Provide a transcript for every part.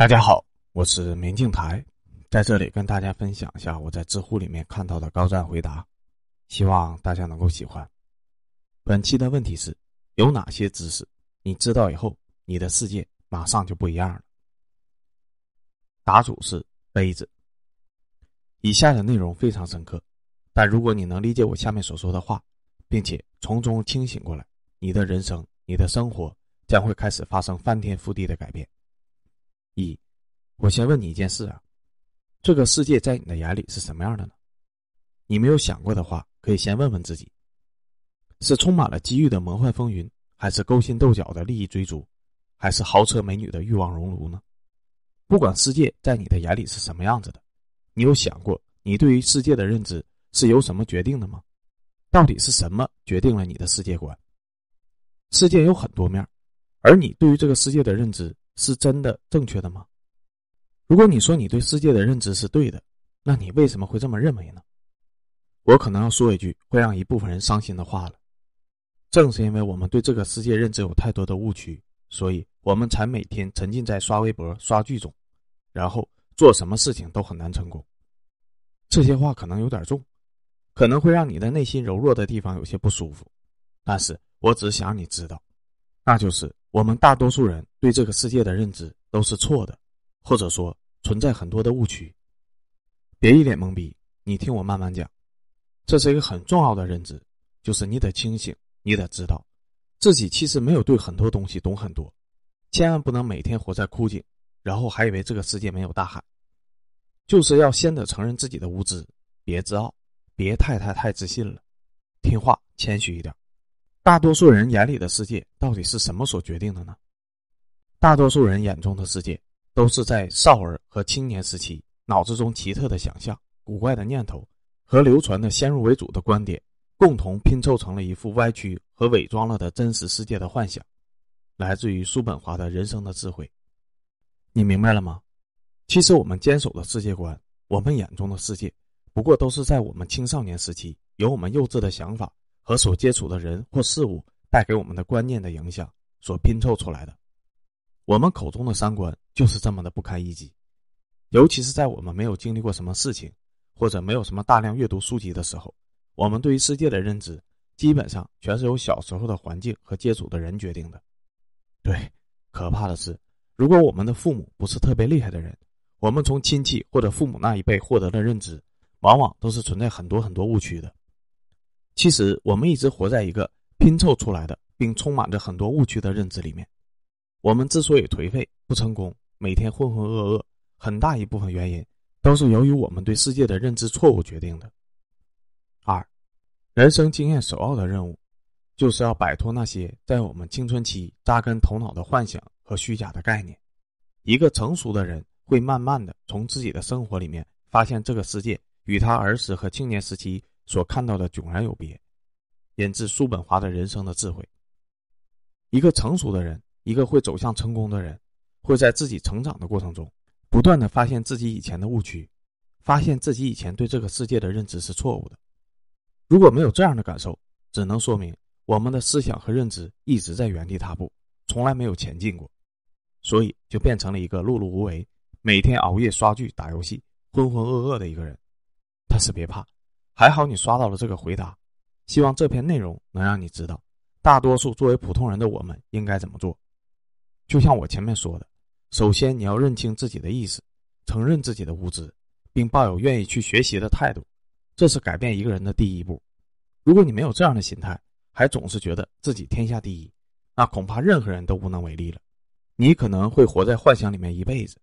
大家好，我是明镜台，在这里跟大家分享一下我在知乎里面看到的高赞回答，希望大家能够喜欢。本期的问题是：有哪些知识你知道以后，你的世界马上就不一样了？答主是杯子。以下的内容非常深刻，但如果你能理解我下面所说的话，并且从中清醒过来，你的人生、你的生活将会开始发生翻天覆地的改变。一，我先问你一件事啊，这个世界在你的眼里是什么样的呢？你没有想过的话，可以先问问自己：是充满了机遇的魔幻风云，还是勾心斗角的利益追逐，还是豪车美女的欲望熔炉呢？不管世界在你的眼里是什么样子的，你有想过你对于世界的认知是由什么决定的吗？到底是什么决定了你的世界观？世界有很多面，而你对于这个世界的认知。是真的正确的吗？如果你说你对世界的认知是对的，那你为什么会这么认为呢？我可能要说一句会让一部分人伤心的话了。正是因为我们对这个世界认知有太多的误区，所以我们才每天沉浸在刷微博、刷剧中，然后做什么事情都很难成功。这些话可能有点重，可能会让你的内心柔弱的地方有些不舒服，但是我只想让你知道，那就是。我们大多数人对这个世界的认知都是错的，或者说存在很多的误区。别一脸懵逼，你听我慢慢讲。这是一个很重要的认知，就是你得清醒，你得知道，自己其实没有对很多东西懂很多。千万不能每天活在枯井，然后还以为这个世界没有大海。就是要先得承认自己的无知，别自傲，别太太太自信了，听话，谦虚一点。大多数人眼里的世界到底是什么所决定的呢？大多数人眼中的世界，都是在少儿和青年时期脑子中奇特的想象、古怪的念头和流传的先入为主的观点，共同拼凑成了一副歪曲和伪装了的真实世界的幻想，来自于叔本华的人生的智慧。你明白了吗？其实我们坚守的世界观，我们眼中的世界，不过都是在我们青少年时期有我们幼稚的想法。和所接触的人或事物带给我们的观念的影响所拼凑出来的，我们口中的三观就是这么的不堪一击。尤其是在我们没有经历过什么事情，或者没有什么大量阅读书籍的时候，我们对于世界的认知基本上全是由小时候的环境和接触的人决定的。对，可怕的是，如果我们的父母不是特别厉害的人，我们从亲戚或者父母那一辈获得的认知，往往都是存在很多很多误区的。其实，我们一直活在一个拼凑出来的，并充满着很多误区的认知里面。我们之所以颓废不成功，每天浑浑噩噩，很大一部分原因都是由于我们对世界的认知错误决定的。二，人生经验首要的任务，就是要摆脱那些在我们青春期扎根头脑的幻想和虚假的概念。一个成熟的人会慢慢的从自己的生活里面发现这个世界与他儿时和青年时期。所看到的迥然有别，引自叔本华的人生的智慧。一个成熟的人，一个会走向成功的人，会在自己成长的过程中，不断的发现自己以前的误区，发现自己以前对这个世界的认知是错误的。如果没有这样的感受，只能说明我们的思想和认知一直在原地踏步，从来没有前进过，所以就变成了一个碌碌无为，每天熬夜刷剧、打游戏、浑浑噩噩的一个人。但是别怕。还好你刷到了这个回答，希望这篇内容能让你知道，大多数作为普通人的我们应该怎么做。就像我前面说的，首先你要认清自己的意识，承认自己的无知，并抱有愿意去学习的态度，这是改变一个人的第一步。如果你没有这样的心态，还总是觉得自己天下第一，那恐怕任何人都无能为力了。你可能会活在幻想里面一辈子。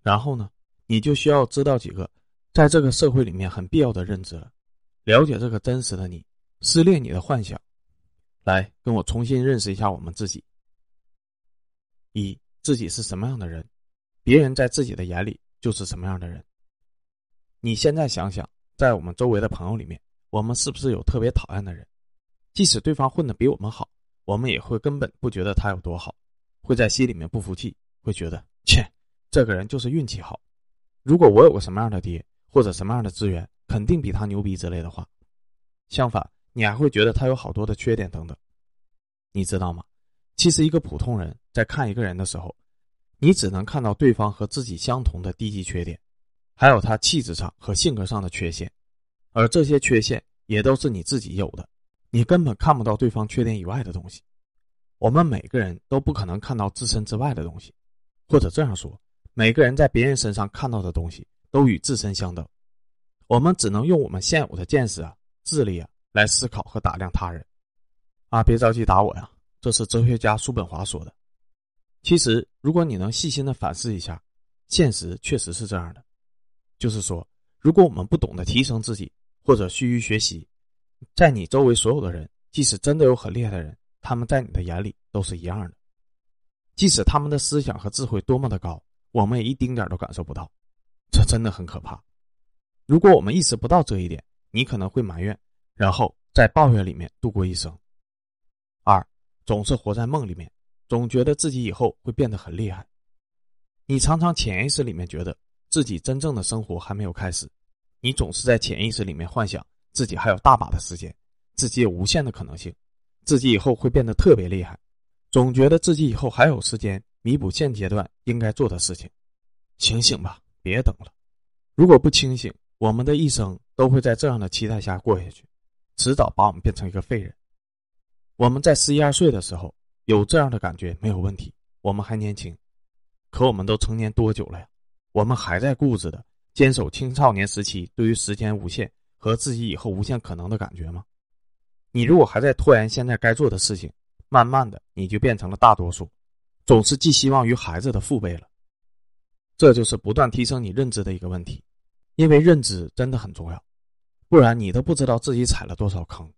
然后呢，你就需要知道几个。在这个社会里面，很必要的认知了，了解这个真实的你，撕裂你的幻想，来跟我重新认识一下我们自己。一，自己是什么样的人，别人在自己的眼里就是什么样的人。你现在想想，在我们周围的朋友里面，我们是不是有特别讨厌的人？即使对方混的比我们好，我们也会根本不觉得他有多好，会在心里面不服气，会觉得切，这个人就是运气好。如果我有个什么样的爹？或者什么样的资源肯定比他牛逼之类的话，相反，你还会觉得他有好多的缺点等等。你知道吗？其实一个普通人在看一个人的时候，你只能看到对方和自己相同的低级缺点，还有他气质上和性格上的缺陷，而这些缺陷也都是你自己有的，你根本看不到对方缺点以外的东西。我们每个人都不可能看到自身之外的东西，或者这样说，每个人在别人身上看到的东西都与自身相等。我们只能用我们现有的见识啊、智力啊来思考和打量他人。啊，别着急打我呀，这是哲学家叔本华说的。其实，如果你能细心的反思一下，现实确实是这样的。就是说，如果我们不懂得提升自己，或者虚于学习，在你周围所有的人，即使真的有很厉害的人，他们在你的眼里都是一样的。即使他们的思想和智慧多么的高，我们也一丁点都感受不到。这真的很可怕。如果我们意识不到这一点，你可能会埋怨，然后在抱怨里面度过一生。二，总是活在梦里面。总觉得自己以后会变得很厉害，你常常潜意识里面觉得自己真正的生活还没有开始，你总是在潜意识里面幻想自己还有大把的时间，自己有无限的可能性，自己以后会变得特别厉害，总觉得自己以后还有时间弥补现阶段应该做的事情。醒醒吧，别等了！如果不清醒，我们的一生都会在这样的期待下过下去，迟早把我们变成一个废人。我们在十一二岁的时候。有这样的感觉没有问题，我们还年轻，可我们都成年多久了呀？我们还在固执的坚守青少年时期对于时间无限和自己以后无限可能的感觉吗？你如果还在拖延现在该做的事情，慢慢的你就变成了大多数，总是寄希望于孩子的父辈了。这就是不断提升你认知的一个问题，因为认知真的很重要，不然你都不知道自己踩了多少坑。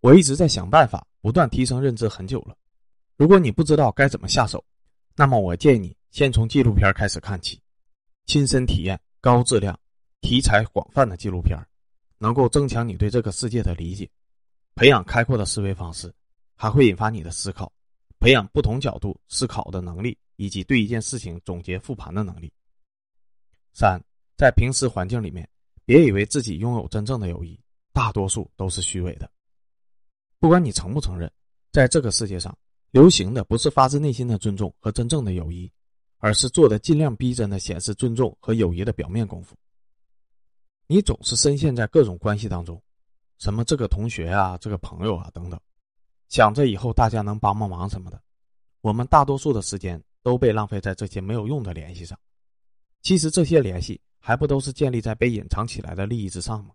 我一直在想办法不断提升认知很久了。如果你不知道该怎么下手，那么我建议你先从纪录片开始看起，亲身体验高质量、题材广泛的纪录片，能够增强你对这个世界的理解，培养开阔的思维方式，还会引发你的思考，培养不同角度思考的能力，以及对一件事情总结复盘的能力。三，在平时环境里面，别以为自己拥有真正的友谊，大多数都是虚伪的。不管你承不承认，在这个世界上。流行的不是发自内心的尊重和真正的友谊，而是做的尽量逼真的显示尊重和友谊的表面功夫。你总是深陷在各种关系当中，什么这个同学啊，这个朋友啊等等，想着以后大家能帮帮忙什么的。我们大多数的时间都被浪费在这些没有用的联系上。其实这些联系还不都是建立在被隐藏起来的利益之上吗？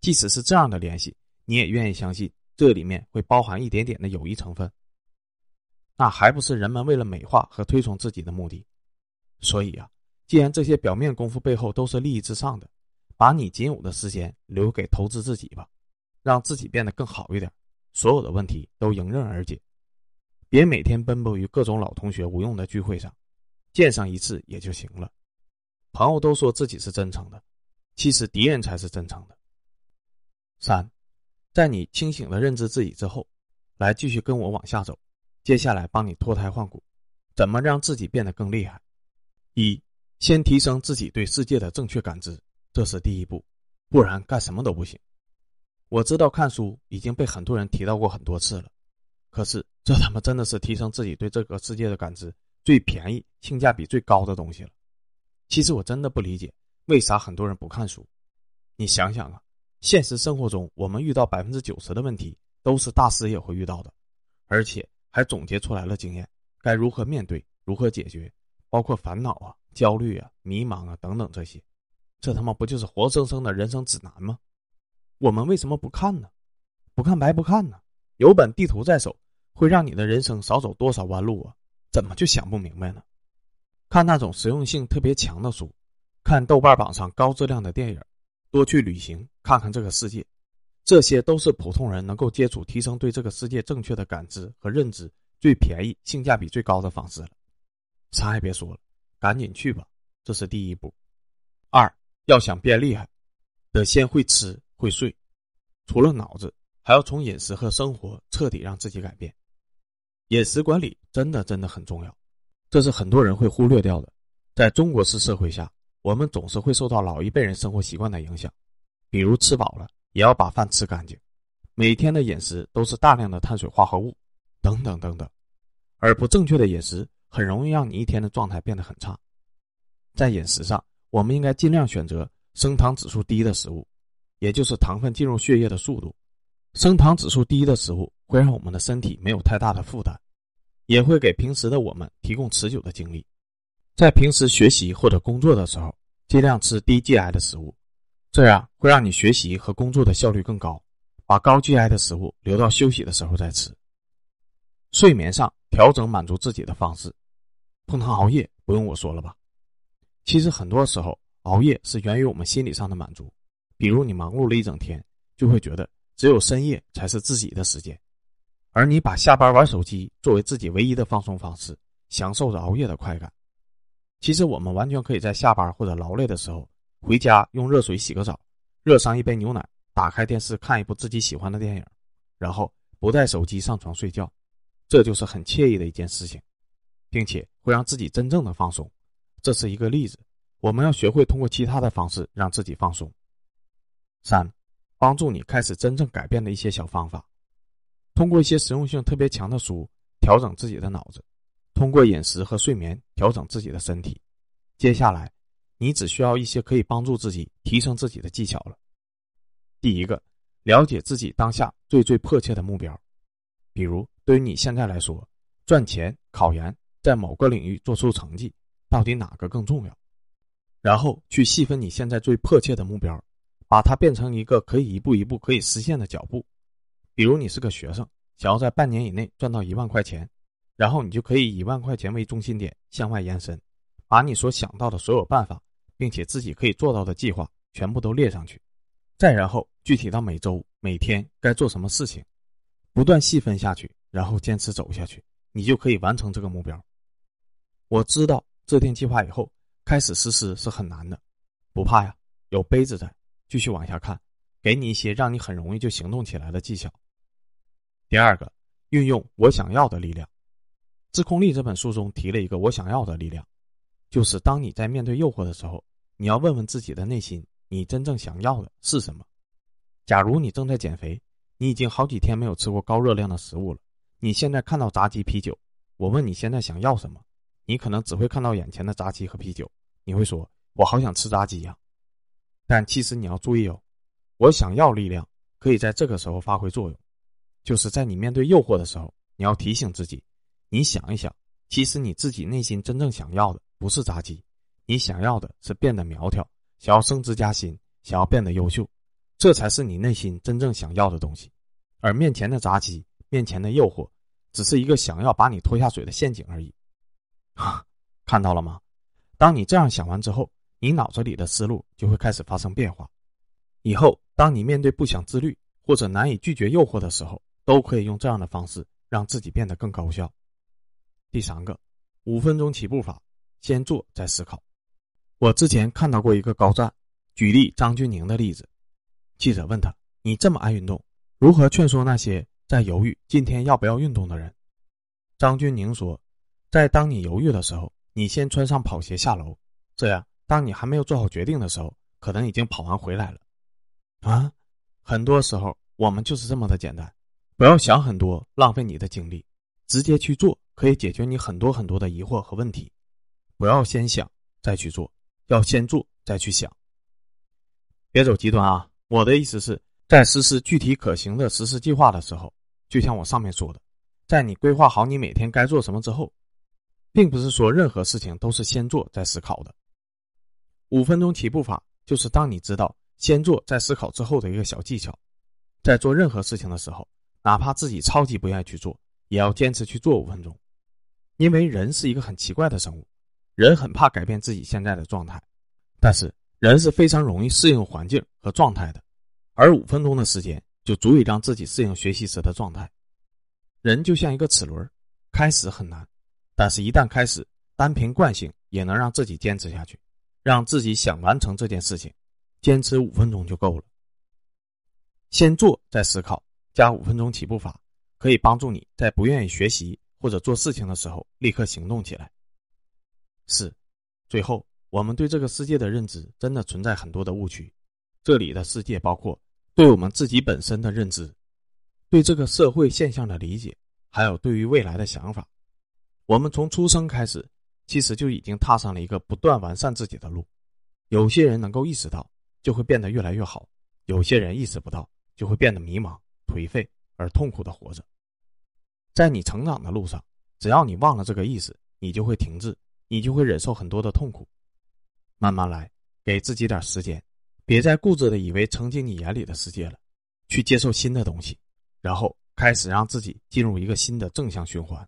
即使是这样的联系，你也愿意相信这里面会包含一点点的友谊成分？那还不是人们为了美化和推崇自己的目的，所以啊，既然这些表面功夫背后都是利益至上的，把你仅有的时间留给投资自己吧，让自己变得更好一点，所有的问题都迎刃而解。别每天奔波于各种老同学无用的聚会上，见上一次也就行了。朋友都说自己是真诚的，其实敌人才是真诚的。三，在你清醒的认知自己之后，来继续跟我往下走。接下来帮你脱胎换骨，怎么让自己变得更厉害？一，先提升自己对世界的正确感知，这是第一步，不然干什么都不行。我知道看书已经被很多人提到过很多次了，可是这他妈真的是提升自己对这个世界的感知最便宜、性价比最高的东西了。其实我真的不理解为啥很多人不看书。你想想啊，现实生活中我们遇到百分之九十的问题都是大师也会遇到的，而且。还总结出来了经验，该如何面对，如何解决，包括烦恼啊、焦虑啊、迷茫啊等等这些，这他妈不就是活生生的人生指南吗？我们为什么不看呢？不看白不看呢？有本地图在手，会让你的人生少走多少弯路啊？怎么就想不明白呢？看那种实用性特别强的书，看豆瓣榜上高质量的电影，多去旅行，看看这个世界。这些都是普通人能够接触、提升对这个世界正确的感知和认知最便宜、性价比最高的方式了。啥也别说了，赶紧去吧，这是第一步。二，要想变厉害，得先会吃会睡。除了脑子，还要从饮食和生活彻底让自己改变。饮食管理真的真的很重要，这是很多人会忽略掉的。在中国式社会下，我们总是会受到老一辈人生活习惯的影响，比如吃饱了。也要把饭吃干净，每天的饮食都是大量的碳水化合物，等等等等，而不正确的饮食很容易让你一天的状态变得很差。在饮食上，我们应该尽量选择升糖指数低的食物，也就是糖分进入血液的速度。升糖指数低的食物会让我们的身体没有太大的负担，也会给平时的我们提供持久的精力。在平时学习或者工作的时候，尽量吃低 GI 的食物，这样会让你学习和工作的效率更高。把高 GI 的食物留到休息的时候再吃。睡眠上调整满足自己的方式，碰糖熬夜不用我说了吧？其实很多时候熬夜是源于我们心理上的满足，比如你忙碌了一整天，就会觉得只有深夜才是自己的时间，而你把下班玩手机作为自己唯一的放松方式，享受着熬夜的快感。其实我们完全可以在下班或者劳累的时候，回家用热水洗个澡，热上一杯牛奶，打开电视看一部自己喜欢的电影，然后不带手机上床睡觉，这就是很惬意的一件事情，并且会让自己真正的放松。这是一个例子，我们要学会通过其他的方式让自己放松。三，帮助你开始真正改变的一些小方法，通过一些实用性特别强的书调整自己的脑子。通过饮食和睡眠调整自己的身体，接下来，你只需要一些可以帮助自己提升自己的技巧了。第一个，了解自己当下最最迫切的目标，比如对于你现在来说，赚钱、考研，在某个领域做出成绩，到底哪个更重要？然后去细分你现在最迫切的目标，把它变成一个可以一步一步可以实现的脚步。比如你是个学生，想要在半年以内赚到一万块钱。然后你就可以以万块钱为中心点向外延伸，把你所想到的所有办法，并且自己可以做到的计划全部都列上去，再然后具体到每周、每天该做什么事情，不断细分下去，然后坚持走下去，你就可以完成这个目标。我知道制定计划以后开始实施是很难的，不怕呀，有杯子在，继续往下看，给你一些让你很容易就行动起来的技巧。第二个，运用我想要的力量。《自控力》这本书中提了一个我想要的力量，就是当你在面对诱惑的时候，你要问问自己的内心，你真正想要的是什么。假如你正在减肥，你已经好几天没有吃过高热量的食物了，你现在看到炸鸡、啤酒，我问你现在想要什么，你可能只会看到眼前的炸鸡和啤酒，你会说：“我好想吃炸鸡呀。”但其实你要注意哦，我想要力量可以在这个时候发挥作用，就是在你面对诱惑的时候，你要提醒自己。你想一想，其实你自己内心真正想要的不是炸鸡，你想要的是变得苗条，想要升职加薪，想要变得优秀，这才是你内心真正想要的东西。而面前的炸鸡，面前的诱惑，只是一个想要把你拖下水的陷阱而已。哈，看到了吗？当你这样想完之后，你脑子里的思路就会开始发生变化。以后，当你面对不想自律或者难以拒绝诱惑的时候，都可以用这样的方式让自己变得更高效。第三个，五分钟起步法，先做再思考。我之前看到过一个高赞，举例张钧宁的例子。记者问他：“你这么爱运动，如何劝说那些在犹豫今天要不要运动的人？”张钧宁说：“在当你犹豫的时候，你先穿上跑鞋下楼，这样当你还没有做好决定的时候，可能已经跑完回来了。”啊，很多时候我们就是这么的简单，不要想很多，浪费你的精力，直接去做。可以解决你很多很多的疑惑和问题，不要先想再去做，要先做再去想。别走极端啊！我的意思是在实施具体可行的实施计划的时候，就像我上面说的，在你规划好你每天该做什么之后，并不是说任何事情都是先做再思考的。五分钟起步法就是当你知道先做再思考之后的一个小技巧，在做任何事情的时候，哪怕自己超级不愿意去做，也要坚持去做五分钟。因为人是一个很奇怪的生物，人很怕改变自己现在的状态，但是人是非常容易适应环境和状态的，而五分钟的时间就足以让自己适应学习时的状态。人就像一个齿轮，开始很难，但是一旦开始，单凭惯性也能让自己坚持下去，让自己想完成这件事情，坚持五分钟就够了。先做再思考，加五分钟起步法，可以帮助你在不愿意学习。或者做事情的时候立刻行动起来。四，最后，我们对这个世界的认知真的存在很多的误区。这里的世界包括对我们自己本身的认知，对这个社会现象的理解，还有对于未来的想法。我们从出生开始，其实就已经踏上了一个不断完善自己的路。有些人能够意识到，就会变得越来越好；有些人意识不到，就会变得迷茫、颓废而痛苦的活着。在你成长的路上，只要你忘了这个意思，你就会停滞，你就会忍受很多的痛苦。慢慢来，给自己点时间，别再固执的以为曾经你眼里的世界了，去接受新的东西，然后开始让自己进入一个新的正向循环。